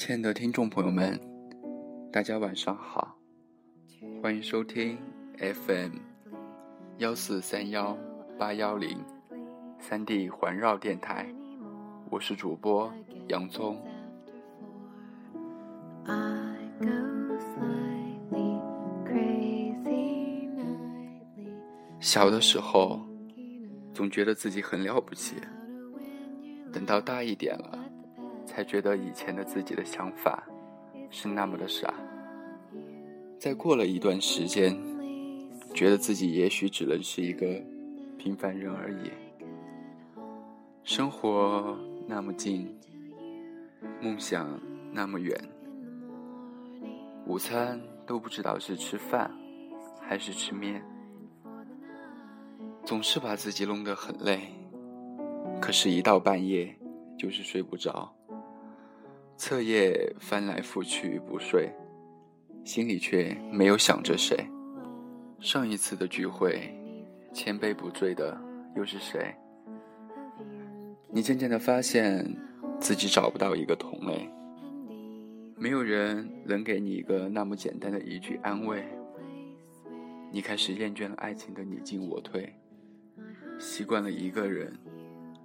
亲爱的听众朋友们，大家晚上好，欢迎收听 FM 幺四三幺八幺零三 D 环绕电台，我是主播洋葱。小的时候，总觉得自己很了不起，等到大一点了。才觉得以前的自己的想法是那么的傻。再过了一段时间，觉得自己也许只能是一个平凡人而已。生活那么近，梦想那么远，午餐都不知道是吃饭还是吃面，总是把自己弄得很累。可是，一到半夜就是睡不着。彻夜翻来覆去不睡，心里却没有想着谁。上一次的聚会，千杯不醉的又是谁？你渐渐的发现自己找不到一个同类，没有人能给你一个那么简单的一句安慰。你开始厌倦了爱情的你进我退，习惯了一个人，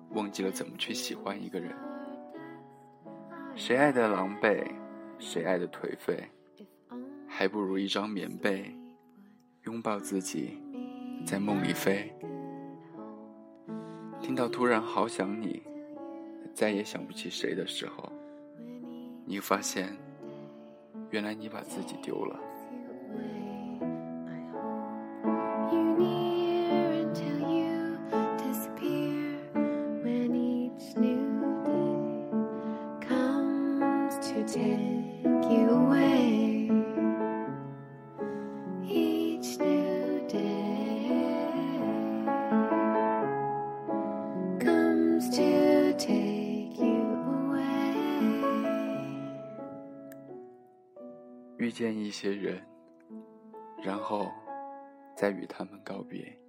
忘记了怎么去喜欢一个人。谁爱的狼狈，谁爱的颓废，还不如一张棉被，拥抱自己，在梦里飞。听到突然好想你，再也想不起谁的时候，你发现，原来你把自己丢了。遇见一些人，然后再与他们告别。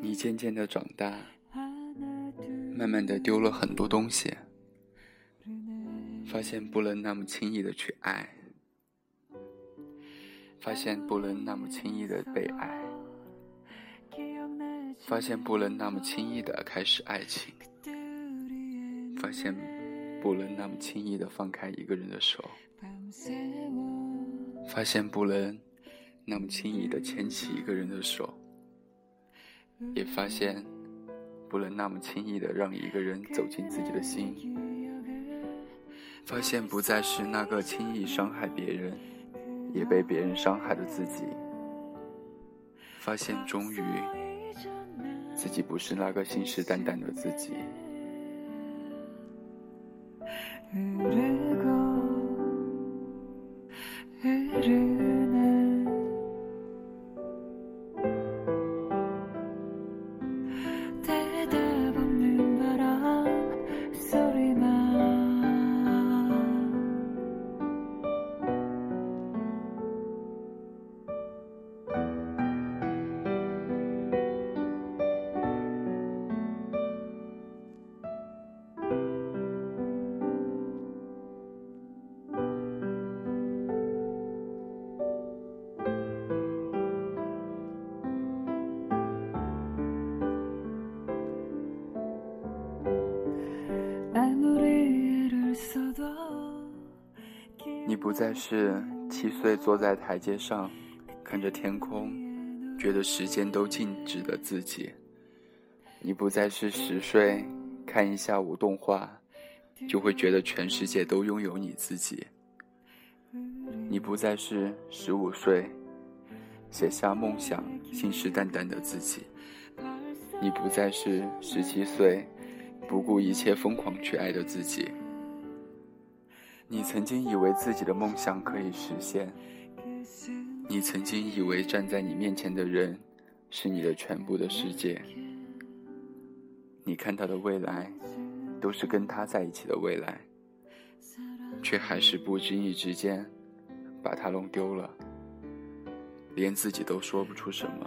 你渐渐的长大，慢慢的丢了很多东西，发现不能那么轻易的去爱，发现不能那么轻易的被爱，发现不能那么轻易的开始爱情，发现不能那么轻易的放开一个人的手，发现不能那么轻易的牵起一个人的手。也发现，不能那么轻易的让一个人走进自己的心。发现不再是那个轻易伤害别人，也被别人伤害的自己。发现终于，自己不是那个信誓旦旦的自己。 흐르고 흐르는 不再是七岁坐在台阶上，看着天空，觉得时间都静止的自己；你不再是十岁看一下午动画，就会觉得全世界都拥有你自己；你不再是十五岁写下梦想信誓旦旦的自己；你不再是十七岁不顾一切疯狂去爱的自己。你曾经以为自己的梦想可以实现，你曾经以为站在你面前的人是你的全部的世界，你看到的未来都是跟他在一起的未来，却还是不经意之间把他弄丢了，连自己都说不出什么。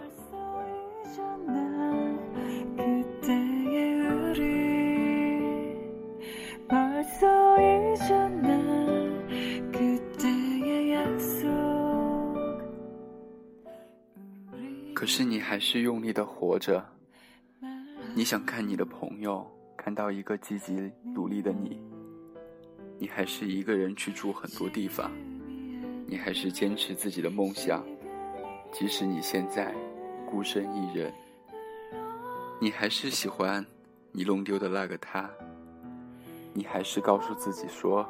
可是你还是用力的活着。你想看你的朋友看到一个积极努力的你，你还是一个人去住很多地方，你还是坚持自己的梦想，即使你现在孤身一人，你还是喜欢你弄丢的那个他，你还是告诉自己说，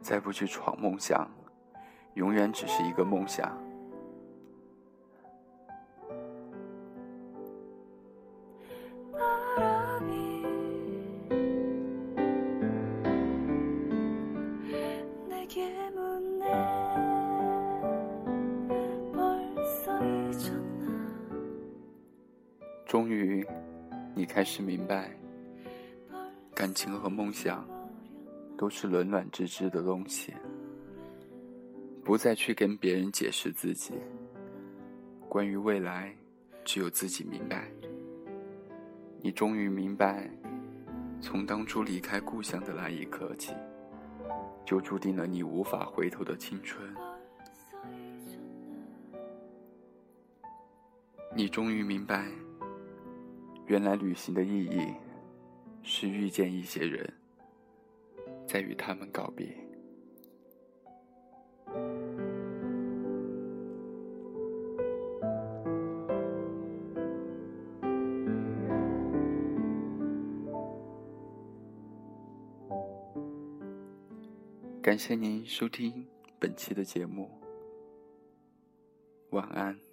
再不去闯梦想，永远只是一个梦想。终于，你开始明白，感情和梦想都是冷暖自知的东西。不再去跟别人解释自己，关于未来，只有自己明白。你终于明白，从当初离开故乡的那一刻起，就注定了你无法回头的青春。你终于明白，原来旅行的意义是遇见一些人，再与他们告别。感谢您收听本期的节目，晚安。